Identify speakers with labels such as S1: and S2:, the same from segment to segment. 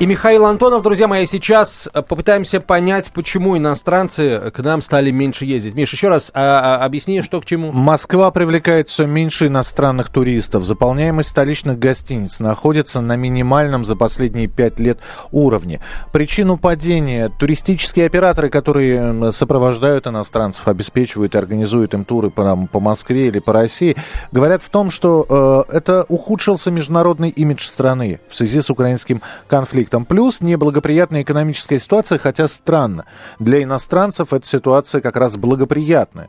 S1: И Михаил Антонов, друзья мои, сейчас э, попытаемся понять, почему иностранцы к нам стали меньше ездить. Миш, еще раз а, а, объясни, что к чему.
S2: Москва привлекает все меньше иностранных туристов. Заполняемость столичных гостиниц находится на минимальном за последние пять лет уровне. Причину падения туристические операторы, которые сопровождают иностранцев, обеспечивают и организуют им туры по, нам, по Москве или по России, говорят в том, что э, это ухудшился международный имидж страны в связи с украинским конфликтом конфликтом. Плюс неблагоприятная экономическая ситуация, хотя странно. Для иностранцев эта ситуация как раз благоприятная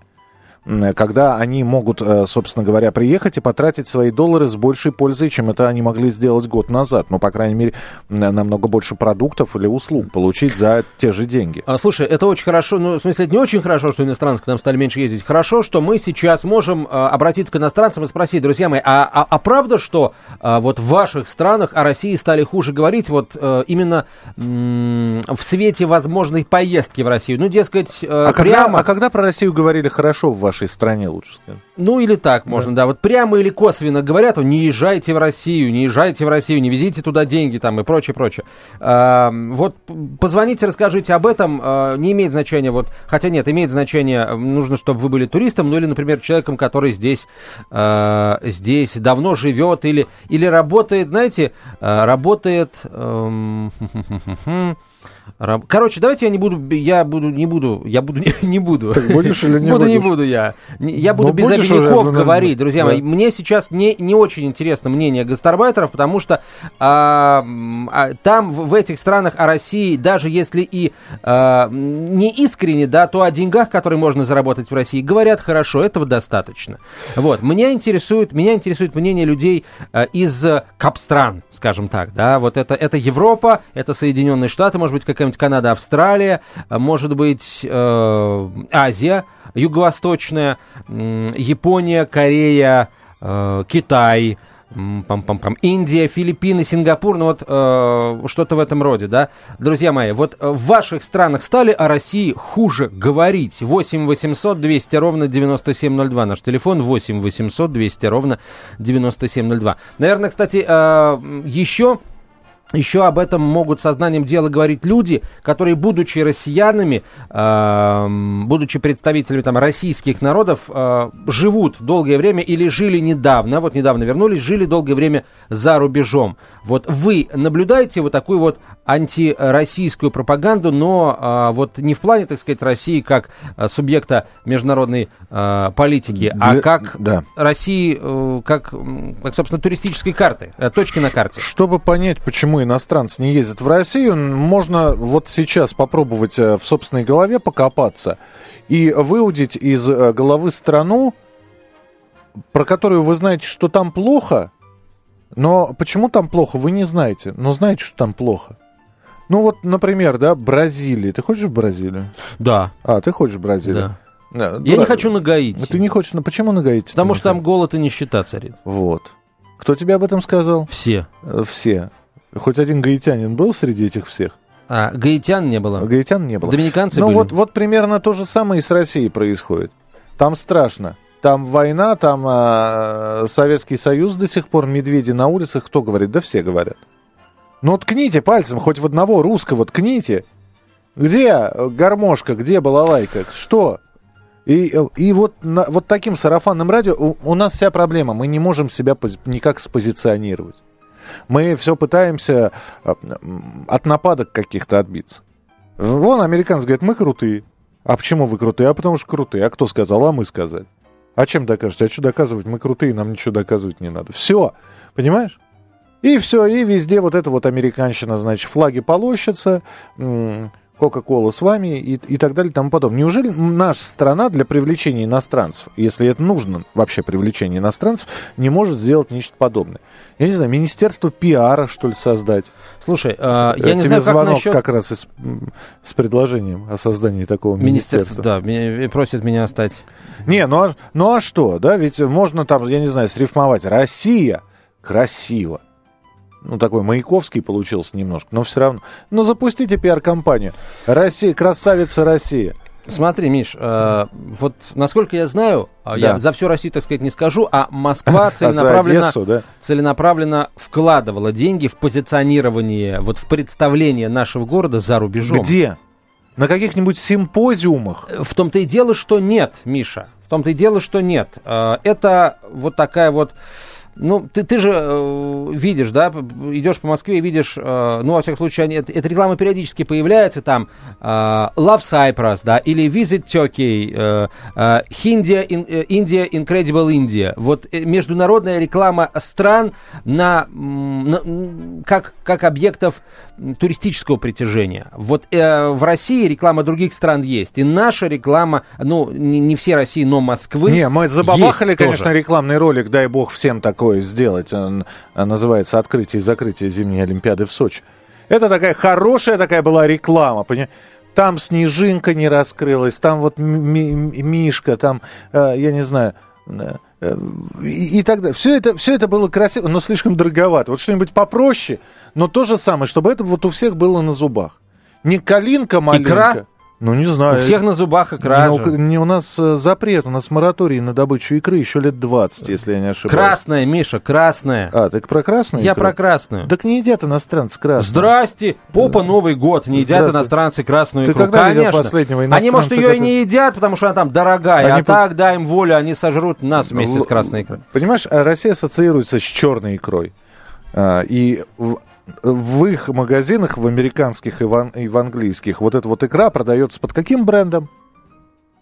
S2: когда они могут, э, собственно говоря, приехать и потратить свои доллары с большей пользой, чем это они могли сделать год назад. Ну, по крайней мере, намного больше продуктов или услуг получить за те же деньги.
S1: А, слушай, это очень хорошо, ну, в смысле, это не очень хорошо, что иностранцы к нам стали меньше ездить. Хорошо, что мы сейчас можем а, обратиться к иностранцам и спросить, друзья мои, а, а, а правда, что а, вот в ваших странах о России стали хуже говорить вот а, именно м- в свете возможной поездки в Россию? Ну, дескать, а,
S2: а прямо... Когда, а когда про Россию говорили хорошо в вашей вашей стране, лучше сказать.
S1: Ну, или так можно, да. да. Вот прямо или косвенно говорят, не езжайте в Россию, не езжайте в Россию, не везите туда деньги там и прочее, прочее. А, вот позвоните, расскажите об этом. А, не имеет значения, вот, хотя нет, имеет значение, нужно, чтобы вы были туристом, ну или, например, человеком, который здесь, а, здесь давно живет или, или работает, знаете, а, работает... А, Короче, давайте я не буду, я буду, не буду, я буду, не, не буду.
S2: Так будешь или не
S1: буду,
S2: будешь?
S1: не буду я. Я буду Но без обиняков уже, говорить, друзья да. мои. Мне сейчас не, не очень интересно мнение гастарбайтеров, потому что а, а, там, в, в этих странах о России, даже если и а, не искренне, да, то о деньгах, которые можно заработать в России, говорят хорошо, этого достаточно. Вот. Меня интересует, меня интересует мнение людей а, из капстран, скажем так, да, вот это, это Европа, это Соединенные Штаты, может быть, какая-нибудь Канада, Австралия, может быть, э, Азия юго-восточная, э, Япония, Корея, э, Китай, Пам-пам-пам. Индия, Филиппины, Сингапур, ну вот э, что-то в этом роде, да. Друзья мои, вот в ваших странах стали о России хуже говорить. 8 800 200 ровно 9702. Наш телефон 8 800 200 ровно 9702. Наверное, кстати, э, еще еще об этом могут сознанием дела говорить люди, которые, будучи россиянами, э, будучи представителями там, российских народов, э, живут долгое время или жили недавно, вот недавно вернулись, жили долгое время за рубежом. Вот вы наблюдаете вот такую вот антироссийскую пропаганду, но э, вот не в плане, так сказать, России как э, субъекта международной э, политики, а Для... а как да. России, э, как, как, собственно, туристической карты, э, точки на карте.
S2: Чтобы понять, почему иностранцы не ездят в Россию, можно вот сейчас попробовать э, в собственной голове покопаться и выудить из э, головы страну, про которую вы знаете, что там плохо, но почему там плохо, вы не знаете, но знаете, что там плохо. Ну вот, например, да, Бразилия. Ты хочешь в Бразилию?
S1: Да.
S2: А, ты хочешь в Бразилию?
S1: Да. Я Бра... не хочу на Гаити.
S2: Ты не хочешь, но почему на Гаити?
S1: Потому что там голод и нищета царит.
S2: Вот. Кто тебе об этом сказал?
S1: Все.
S2: Э, все. Хоть один гаитянин был среди этих всех?
S1: А, гаитян не было?
S2: Гаитян не было.
S1: Доминиканцы
S2: ну,
S1: были?
S2: вот, вот примерно то же самое и с Россией происходит. Там страшно. Там война, там а, Советский Союз до сих пор, медведи на улицах. Кто говорит? Да все говорят. Ну, ткните пальцем хоть в одного русского, ткните. Где гармошка, где балалайка? Что? И, и вот, на, вот таким сарафанным радио у, у нас вся проблема. Мы не можем себя никак спозиционировать. Мы все пытаемся э, от нападок каких-то отбиться. Вон американцы говорят, мы крутые. А почему вы крутые? А потому что крутые. А кто сказал? А мы сказали. А чем докажете? А что доказывать? Мы крутые, нам ничего доказывать не надо. Все. Понимаешь? И все, и везде вот эта вот американщина, значит, флаги полощутся, Кока-Кола с вами и, и так далее и тому подобное. Неужели наша страна для привлечения иностранцев, если это нужно вообще привлечение иностранцев, не может сделать нечто подобное? Я не знаю, министерство пиара, что ли, создать?
S1: Слушай, э, я Тебе не
S2: знаю,
S1: звонок
S2: как, насчет... как раз из, с предложением о создании такого министерства.
S1: Да, меня, просит меня стать...
S2: Не, ну а, ну а что, да, ведь можно там, я не знаю, срифмовать «Россия» красиво ну, такой Маяковский получился немножко, но все равно. Но запустите пиар-компанию. Россия, красавица Россия.
S1: Смотри, Миш, э, вот насколько я знаю, а, да. я за всю Россию, так сказать, не скажу, а Москва а целенаправленно, Одессу, да? целенаправленно вкладывала деньги в позиционирование, вот в представление нашего города за рубежом.
S2: Где? На каких-нибудь симпозиумах?
S1: В том-то и дело, что нет, Миша. В том-то и дело, что нет. Э, это вот такая вот ну, ты, ты же э, видишь, да, идешь по Москве и видишь, э, ну, во всяком случае, они, эта реклама периодически появляется, там, э, Love Cyprus, да, или Visit Turkey, э, э, India, in, э, India Incredible India. Вот э, международная реклама стран на, на как, как объектов туристического притяжения. Вот э, в России реклама других стран есть, и наша реклама, ну, не, не все России, но Москвы
S2: Не, мы забабахали, конечно, тоже. рекламный ролик, дай бог всем такое сделать. Называется «Открытие и закрытие зимней Олимпиады в Сочи». Это такая хорошая такая была реклама, понимаете? Там снежинка не раскрылась, там вот Мишка, там, э, я не знаю, э, и, и так далее. Все это, все это было красиво, но слишком дороговато. Вот что-нибудь попроще, но то же самое, чтобы это вот у всех было на зубах. Не калинка маленькая. Икра? Ну, не знаю.
S1: У всех на зубах икра
S2: не, не, у нас э, запрет, у нас мораторий на добычу икры еще лет 20, если я не ошибаюсь.
S1: Красная, Миша, красная.
S2: А, ты про красную
S1: Я икру? про красную.
S2: Так не едят иностранцы красную.
S1: Здрасте, попа Новый год, не едят иностранцы красную
S2: ты
S1: икру.
S2: Ты когда Конечно. последнего иностранца?
S1: Они, может, ее который... и не едят, потому что она там дорогая, они а так, дай им волю, они сожрут нас вместе Л... с красной икрой.
S2: Понимаешь, а Россия ассоциируется с черной икрой. А, и в их магазинах, в американских и в, и в английских, вот эта вот икра продается под каким брендом?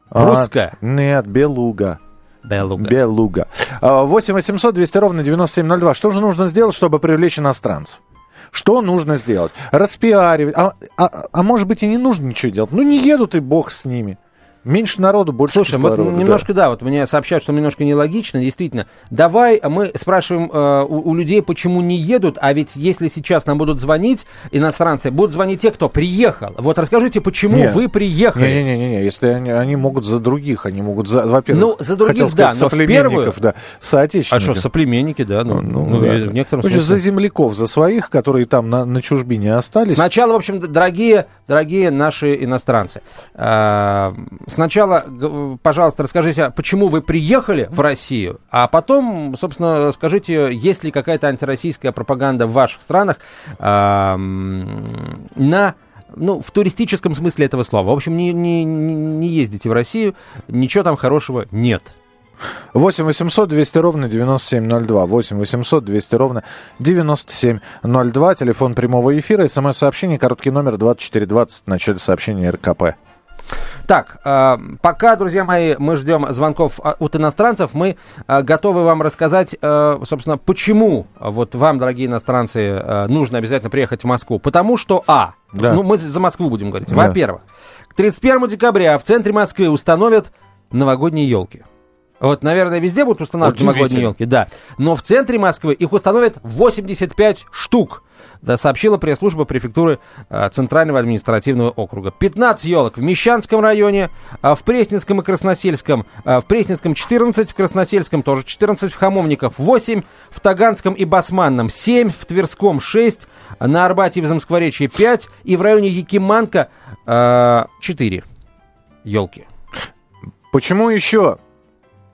S1: Русская?
S2: А, нет, Белуга.
S1: Белуга.
S2: Белуга. 8 800 200 ровно 9702. Что же нужно сделать, чтобы привлечь иностранцев? Что нужно сделать? Распиаривать. А, а, а может быть и не нужно ничего делать. Ну не едут и бог с ними. Меньше народу, больше
S1: Слушай, кислорода. вот немножко, да. да, вот мне сообщают, что немножко нелогично, действительно. Давай мы спрашиваем э, у, у людей, почему не едут, а ведь если сейчас нам будут звонить иностранцы, будут звонить те, кто приехал. Вот расскажите, почему Нет. вы приехали.
S2: Не-не-не, если они, они могут за других, они могут за, во-первых,
S1: ну, за других, сказать, да, но в первую...
S2: да, соотечественников.
S1: А что, соплеменники, да, ну, ну, ну да. в некотором
S2: смысле. За земляков, за своих, которые там на, на чужбине остались.
S1: Сначала, в общем, дорогие, дорогие наши иностранцы, э, сначала, пожалуйста, расскажите, почему вы приехали в Россию, а потом, собственно, скажите, есть ли какая-то антироссийская пропаганда в ваших странах э, на ну, в туристическом смысле этого слова. В общем, не, не, не ездите в Россию, ничего там хорошего нет.
S2: 8 800 200 ровно 9702. 8 800 200 ровно 9702. Телефон прямого эфира. СМС-сообщение. Короткий номер 2420 в начале сообщения РКП.
S1: Так, э, пока, друзья мои, мы ждем звонков а, от иностранцев, мы э, готовы вам рассказать, э, собственно, почему вот вам, дорогие иностранцы, нужно обязательно приехать в Москву. Потому что, а, да. ну мы за Москву будем говорить. Да. Во-первых, к 31 декабря в центре Москвы установят новогодние елки. Вот, наверное, везде будут устанавливать новогодние елки, да. Но в центре Москвы их установят 85 штук. Да, сообщила пресс-служба префектуры а, Центрального административного округа. 15 елок в Мещанском районе, а, в Пресненском и Красносельском. А, в Пресненском 14, в Красносельском тоже 14, в Хамовниках 8, в Таганском и Басманном 7, в Тверском 6, на Арбате и в Замскворечье 5 и в районе Якиманка 4 елки.
S2: Почему еще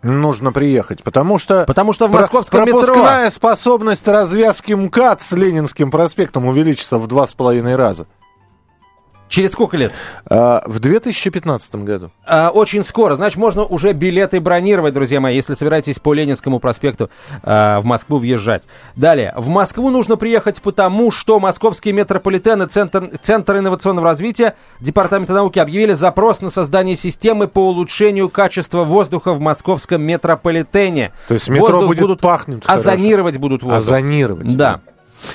S2: нужно приехать, потому что...
S1: Потому что в московском
S2: пропускная
S1: метро...
S2: способность развязки МКАД с Ленинским проспектом увеличится в два с половиной раза.
S1: Через сколько лет?
S2: А, в 2015 году.
S1: А, очень скоро. Значит, можно уже билеты бронировать, друзья мои, если собираетесь по Ленинскому проспекту а, в Москву въезжать. Далее. В Москву нужно приехать потому, что московские метрополитены, Центр, Центр инновационного развития, Департамента науки объявили запрос на создание системы по улучшению качества воздуха в московском метрополитене.
S2: То есть метро Воздух будет будут пахнуть
S1: Озонировать хорошо. будут воздух.
S2: Озонировать.
S1: Да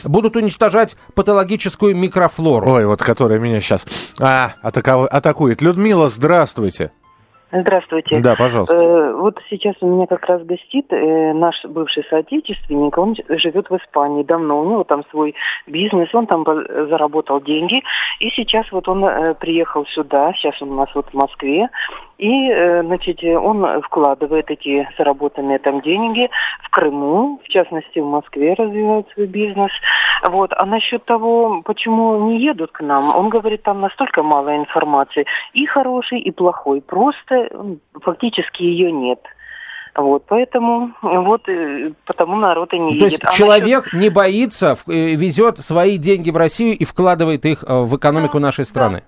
S1: будут уничтожать патологическую микрофлору.
S2: Ой, вот которая меня сейчас а, атаку... атакует. Людмила, здравствуйте.
S3: Здравствуйте.
S2: Да, пожалуйста.
S3: Э, вот сейчас у меня как раз гостит э, наш бывший соотечественник. Он живет в Испании давно. У него там свой бизнес, он там заработал деньги. И сейчас вот он э, приехал сюда, сейчас он у нас вот в Москве. И, э, значит, он вкладывает эти заработанные там деньги в Крыму, в частности, в Москве развивает свой бизнес. Вот. А насчет того, почему не едут к нам, он говорит, там настолько мало информации. И хороший, и плохой. Просто фактически ее нет. Вот, поэтому вот э, потому народ и не
S1: То едет. То есть а человек насчет... не боится, э, везет свои деньги в Россию и вкладывает их э, в экономику да, нашей страны.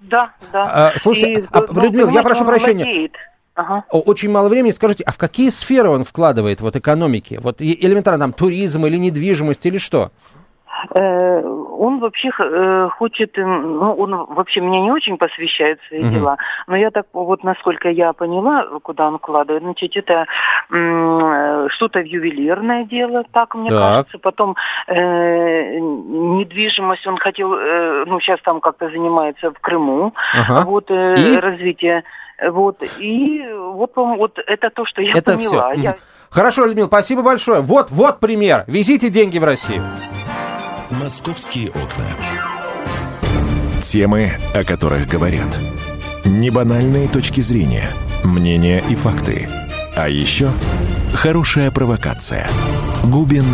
S3: Да, да.
S1: А, слушайте, и, а, ну, Людмила, я прошу прощения. Владеет. Ага. Очень мало времени. Скажите, а в какие сферы он вкладывает вот экономики? Вот элементарно там туризм или недвижимость или что?
S3: Э, он вообще э, хочет, ну, он вообще меня не очень посвящает свои угу. дела, но я так, вот насколько я поняла, куда он вкладывает, значит, это что-то ювелирное дело, так мне так. кажется, потом э, недвижимость он хотел, э, ну, сейчас там как-то занимается в Крыму, ага. вот, э, И? развитие, вот, и вот, вот это то, что я это поняла. Все. Я...
S1: Хорошо, Людмила, спасибо большое. Вот, вот пример. Везите деньги в Россию.
S4: «Московские окна». Темы, о которых говорят. Небанальные точки зрения, мнения и факты. А еще хорошая провокация. Губин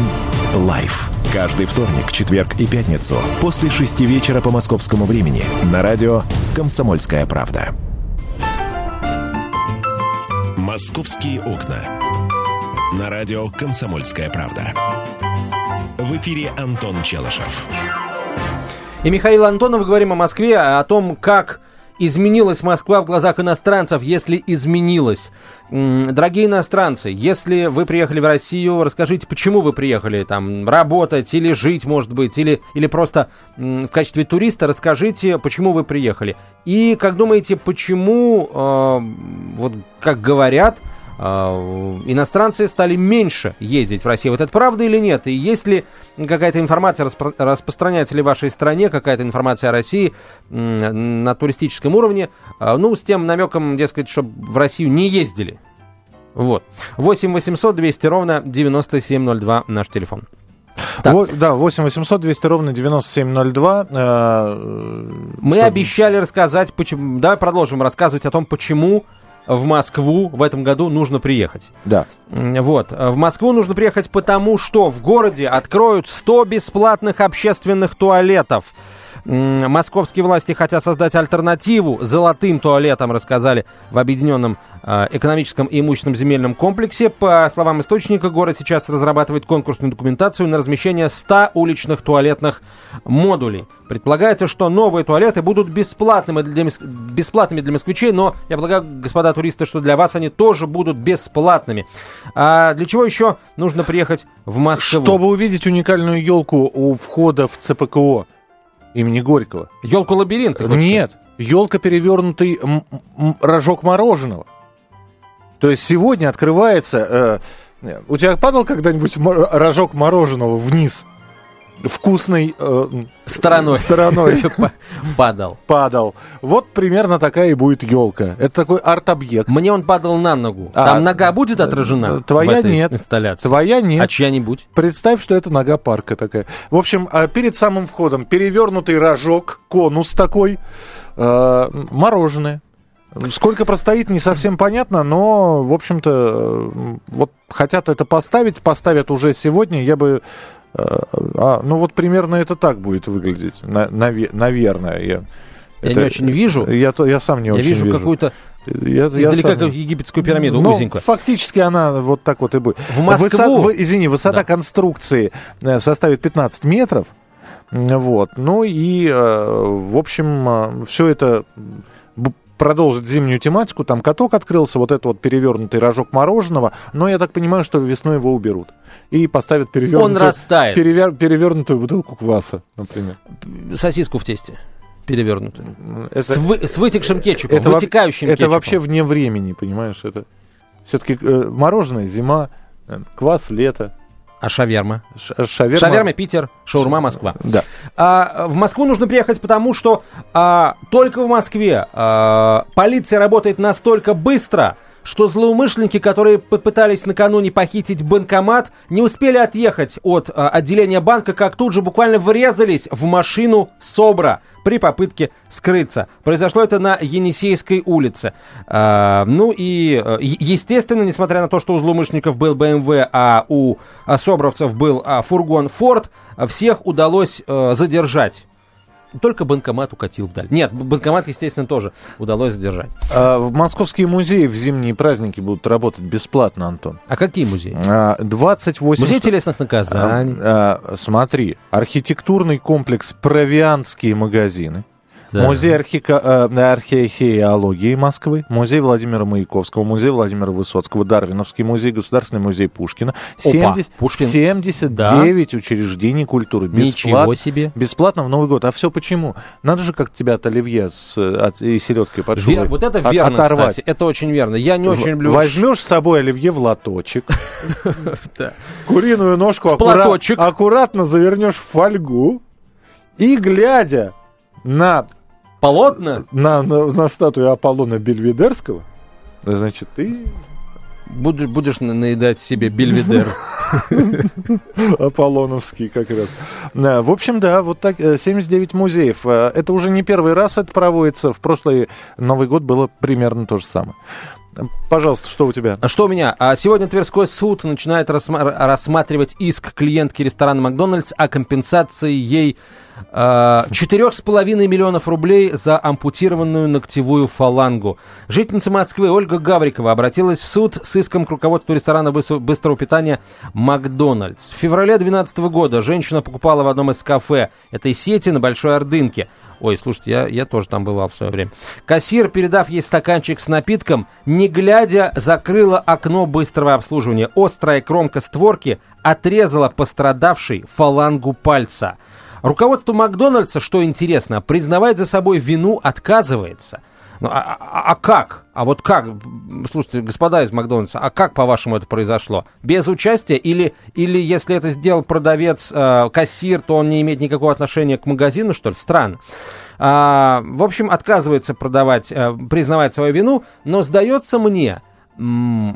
S4: Live. Каждый вторник, четверг и пятницу после шести вечера по московскому времени на радио «Комсомольская правда». «Московские окна». На радио «Комсомольская правда». В эфире Антон Челышев.
S1: И Михаил Антонов говорим о Москве, о том, как изменилась Москва в глазах иностранцев, если изменилась. Дорогие иностранцы, если вы приехали в Россию, расскажите, почему вы приехали там работать или жить, может быть, или, или просто в качестве туриста, расскажите, почему вы приехали. И как думаете, почему, э, вот как говорят, а, иностранцы стали меньше ездить в Россию. Вот это правда или нет? И есть ли какая-то информация, распро- распространяется ли в вашей стране какая-то информация о России на туристическом уровне, а, ну, с тем намеком, дескать, чтобы в Россию не ездили? Вот. 8 800 200 ровно 9702 наш телефон.
S2: Так. да, 8 800 200 ровно 9702.
S1: Э, Мы что... обещали рассказать, почему... Давай продолжим рассказывать о том, почему в Москву в этом году нужно приехать.
S2: Да.
S1: Вот. В Москву нужно приехать потому, что в городе откроют 100 бесплатных общественных туалетов. Московские власти хотят создать альтернативу золотым туалетам, рассказали в Объединенном э, экономическом и имущественном земельном комплексе. По словам источника, город сейчас разрабатывает конкурсную документацию на размещение 100 уличных туалетных модулей. Предполагается, что новые туалеты будут бесплатными для, бесплатными для москвичей, но я полагаю, господа туристы, что для вас они тоже будут бесплатными. А для чего еще нужно приехать в Москву?
S2: Чтобы увидеть уникальную елку у входа в ЦПКО имени Горького.
S1: Елку лабиринт?
S2: Нет, елка перевернутый рожок мороженого. То есть сегодня открывается... Э, у тебя падал когда-нибудь рожок мороженого вниз? Вкусной э,
S1: стороной,
S2: стороной
S1: падал.
S2: Падал. Вот примерно такая и будет елка. Это такой арт-объект.
S1: Мне он падал на ногу. А, Там нога будет отражена?
S2: Твоя в этой нет.
S1: Инсталляции?
S2: Твоя нет.
S1: А чья-нибудь?
S2: Представь, что это нога парка такая. В общем, а перед самым входом перевернутый рожок, конус такой, э, мороженое. Сколько простоит, не совсем понятно, но, в общем-то, э, вот хотят это поставить, поставят уже сегодня. Я бы а, ну вот примерно это так будет выглядеть, на, наве, наверное. Я,
S1: я это, не очень вижу.
S2: Я, я сам не
S1: я
S2: очень вижу.
S1: Я вижу какую-то я, издалека я сам... как египетскую пирамиду,
S2: ну,
S1: узенькую.
S2: Фактически она вот так вот и будет.
S1: В Москву...
S2: Высо... Извини, высота да. конструкции э, составит 15 метров. Вот. Ну и, э, в общем, э, все это продолжить зимнюю тематику. Там каток открылся, вот этот вот перевернутый рожок мороженого. Но я так понимаю, что весной его уберут. И поставят перевернутую,
S1: Он растает.
S2: Перевер, перевернутую бутылку кваса, например.
S1: Сосиску в тесте перевернутую. Это, с, вы, с вытекшим кетчупом, это, вытекающим
S2: это
S1: кетчупом.
S2: вообще вне времени, понимаешь? Это все-таки э, мороженое, зима, э, квас, лето.
S1: А шаверма?
S2: Ш- шаверма...
S1: Шаверма Питер, шаурма Москва.
S2: Да.
S1: А, в Москву нужно приехать потому, что а, только в Москве а, полиция работает настолько быстро, что злоумышленники, которые попытались накануне похитить банкомат, не успели отъехать от а, отделения банка, как тут же буквально врезались в машину СОБРа при попытке скрыться. Произошло это на Енисейской улице. А, ну и, э, естественно, несмотря на то, что у злоумышленников был БМВ, а у а, собровцев был а, фургон Форд, всех удалось а, задержать. Только банкомат укатил вдаль. Нет, банкомат, естественно, тоже удалось задержать.
S2: А, в московские музеи в зимние праздники будут работать бесплатно, Антон.
S1: А какие музеи?
S2: А, 28...
S1: Музей телесных наказаний.
S2: А, а, смотри, архитектурный комплекс «Провианские магазины». Да. Музей архика, э, археологии Москвы, музей Владимира Маяковского, музей Владимира Высоцкого, Дарвиновский музей, Государственный музей Пушкина. 70, Опа, Пушкин. 79 да. учреждений культуры.
S1: Бесплат, Ничего себе.
S2: Бесплатно в Новый год. А все почему? Надо же как тебя от оливье с, от, и селедкой под
S1: Вер, Вот это верно, от, оторвать. кстати. Это очень верно. Я не очень люблю...
S2: Возьмешь с собой оливье в лоточек, куриную ножку аккуратно завернешь в фольгу и, глядя на
S1: Полотна?
S2: На, на, на статую Аполлона Бельведерского. Значит, ты...
S1: Будешь, будешь наедать себе Бельведер.
S2: Аполлоновский как раз. В общем, да, вот так 79 э, музеев. Э, это уже не первый раз это проводится. В прошлый Новый год было примерно то же самое. Пожалуйста, что у тебя?
S1: А Что у меня? А сегодня Тверской суд начинает рассматривать иск клиентки ресторана Макдональдс о компенсации ей 4,5 миллионов рублей за ампутированную ногтевую фалангу. Жительница Москвы Ольга Гаврикова обратилась в суд с иском к руководству ресторана быстрого питания «Макдональдс». В феврале 2012 года женщина покупала в одном из кафе этой сети на Большой Ордынке. Ой, слушайте, я, я тоже там бывал в свое время. Кассир, передав ей стаканчик с напитком, не глядя, закрыла окно быстрого обслуживания. Острая кромка створки отрезала пострадавшей фалангу пальца – Руководство Макдональдса, что интересно, признавать за собой вину отказывается. Ну, а, а, а как? А вот как? Слушайте, господа из Макдональдса, а как, по-вашему, это произошло? Без участия? Или, или если это сделал продавец, э, кассир, то он не имеет никакого отношения к магазину, что ли? Странно. А, в общем, отказывается продавать, э, признавать свою вину, но сдается мне,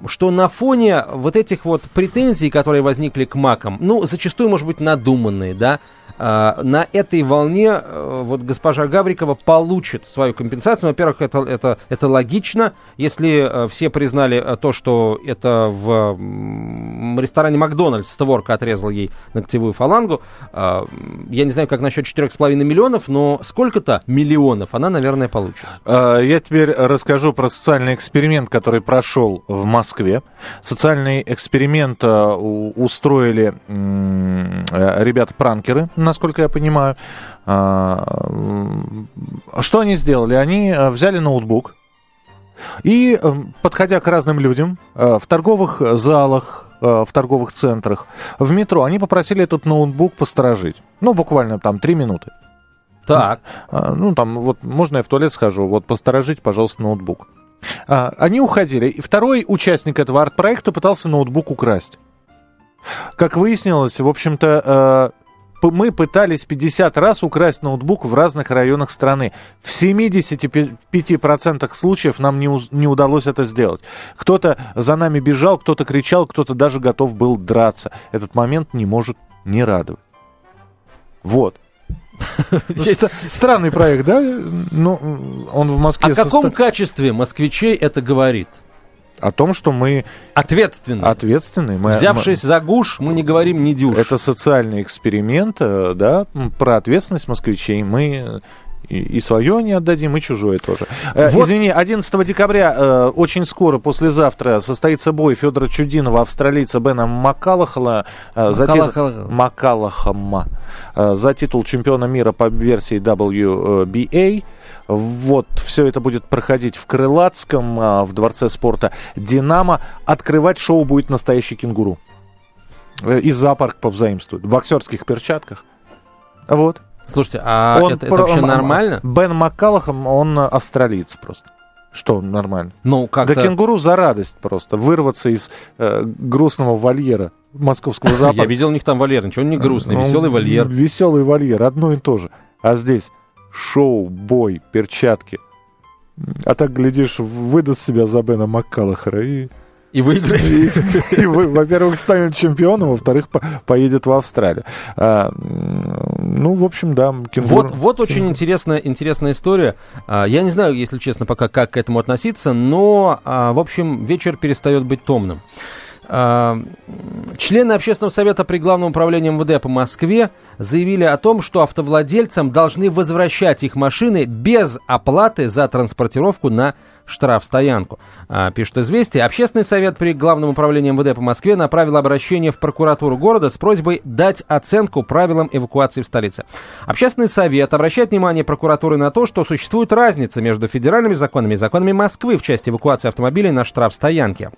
S1: что на фоне вот этих вот претензий, которые возникли к макам, ну, зачастую, может быть, надуманные, да, а, на этой волне э, вот госпожа Гаврикова получит свою компенсацию. Во-первых, это, это, это логично. Если э, все признали э, то, что это в ресторане Макдональдс створка отрезала ей ногтевую фалангу, я не знаю, как насчет 4,5 миллионов, но сколько-то миллионов она, наверное, получит.
S2: Я теперь расскажу про социальный эксперимент, который прошел в Москве. Социальный эксперимент устроили ребята-пранкеры насколько я понимаю. А, что они сделали? Они э, взяли ноутбук и, э, подходя к разным людям э, в торговых залах, в торговых центрах, в метро, они попросили этот ноутбук посторожить. Ну, буквально там три минуты.
S1: Так.
S2: А, ну, там, вот, можно я в туалет схожу, вот, посторожить, пожалуйста, ноутбук. А, они уходили. И второй участник этого арт-проекта пытался ноутбук украсть. Как выяснилось, в общем-то, мы пытались 50 раз украсть ноутбук в разных районах страны. В 75% случаев нам не, не удалось это сделать. Кто-то за нами бежал, кто-то кричал, кто-то даже готов был драться. Этот момент не может не радовать. Вот. Странный проект, да? Ну, он в Москве...
S1: О каком качестве москвичей это говорит?
S2: о том, что мы...
S1: Ответственны.
S2: Ответственны. Мы,
S1: Взявшись мы... за гуш, мы не говорим не дюш.
S2: Это социальный эксперимент, э, да, про ответственность москвичей. Мы и, и свое не отдадим, и чужое тоже. Э, вот. Извини, 11 декабря, э, очень скоро, послезавтра, состоится бой Федора Чудинова, австралийца Бена Макалахала, э, за, титул, Макалахама, э, за титул чемпиона мира по версии WBA. Вот, все это будет проходить в Крылатском, а, в Дворце спорта «Динамо». Открывать шоу будет настоящий кенгуру. Э, и зоопарк повзаимствует. В боксерских перчатках. Вот.
S1: Слушайте, а он это, это вообще нормально?
S2: Бен Маккалахам, он австралиец просто. Что нормально?
S1: Ну, как
S2: Да кенгуру за радость просто. Вырваться из э, грустного вольера московского зоопарка.
S1: Я видел у них там вольер, ничего не грустный, ну, веселый вольер.
S2: Веселый вольер, одно и то же. А здесь шоу, бой, перчатки. А так, глядишь, выдаст себя за Бена Маккалахара и...
S1: И выиграет.
S2: во-первых, станет чемпионом, во-вторых, поедет в Австралию. А, ну, в общем, да.
S1: Вот, вот очень интересная, интересная история. А, я не знаю, если честно, пока как к этому относиться, но, а, в общем, вечер перестает быть томным. А, члены общественного совета при Главном управлении МВД по Москве заявили о том, что автовладельцам должны возвращать их машины без оплаты за транспортировку на штрафстоянку. А, пишет «Известия». Общественный совет при Главном управлении МВД по Москве направил обращение в прокуратуру города с просьбой дать оценку правилам эвакуации в столице. Общественный совет обращает внимание прокуратуры на то, что существует разница между федеральными законами и законами Москвы в части эвакуации автомобилей на штрафстоянке.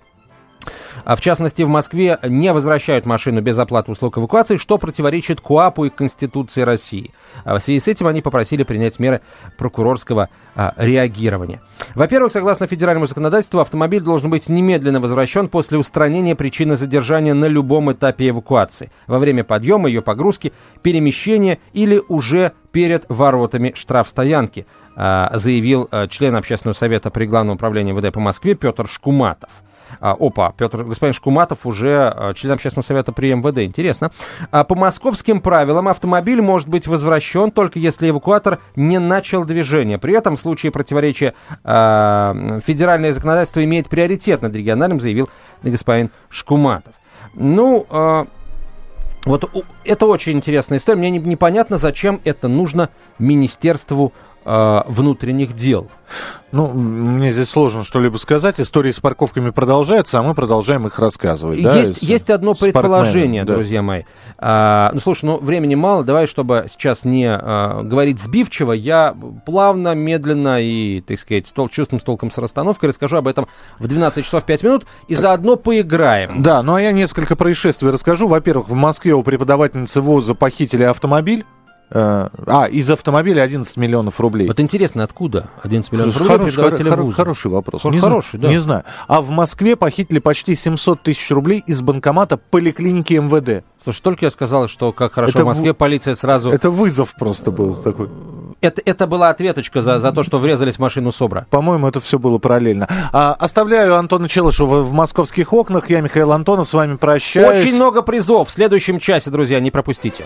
S1: А в частности, в Москве не возвращают машину без оплаты услуг эвакуации, что противоречит КУАПу и Конституции России. А в связи с этим они попросили принять меры прокурорского а, реагирования. Во-первых, согласно федеральному законодательству, автомобиль должен быть немедленно возвращен после устранения причины задержания на любом этапе эвакуации, во время подъема, ее погрузки, перемещения или уже перед воротами штрафстоянки, а, заявил а, член общественного совета при Главном управлении ВД по Москве Петр Шкуматов. А, опа, Петр, господин Шкуматов уже а, член общественного совета при МВД. Интересно. А, по московским правилам автомобиль может быть возвращен только если эвакуатор не начал движение. При этом в случае противоречия федеральное законодательство имеет приоритет над региональным, заявил господин Шкуматов. Ну, вот это очень интересная история. Мне непонятно, зачем это нужно Министерству внутренних дел.
S2: Ну, мне здесь сложно что-либо сказать. Истории с парковками продолжаются, а мы продолжаем их рассказывать.
S1: Есть, да, есть одно предположение, да. друзья мои. А, ну, слушай, ну, времени мало. Давай, чтобы сейчас не а, говорить сбивчиво, я плавно, медленно и, так сказать, с тол- чувством, с толком, с расстановкой расскажу об этом в 12 часов 5 минут и заодно поиграем.
S2: Да, ну а я несколько происшествий расскажу. Во-первых, в Москве у преподавательницы ВУЗа похитили автомобиль. Э, а, из автомобиля 11 миллионов рублей.
S1: Вот интересно, откуда 11 миллионов рублей
S2: Хорош, хор- Хороший вопрос.
S1: Не хороший,
S2: знаю, да. Не знаю. А в Москве похитили почти 700 тысяч рублей из банкомата поликлиники МВД.
S1: Слушай, только я сказал, что как хорошо это в Москве в... полиция сразу...
S2: Это вызов просто был такой.
S1: Это, это была ответочка за, за то, что врезались в машину СОБРа.
S2: По-моему, это все было параллельно. А, оставляю Антона Челышева в московских окнах. Я Михаил Антонов, с вами прощаюсь.
S1: Очень много призов в следующем часе, друзья, не пропустите.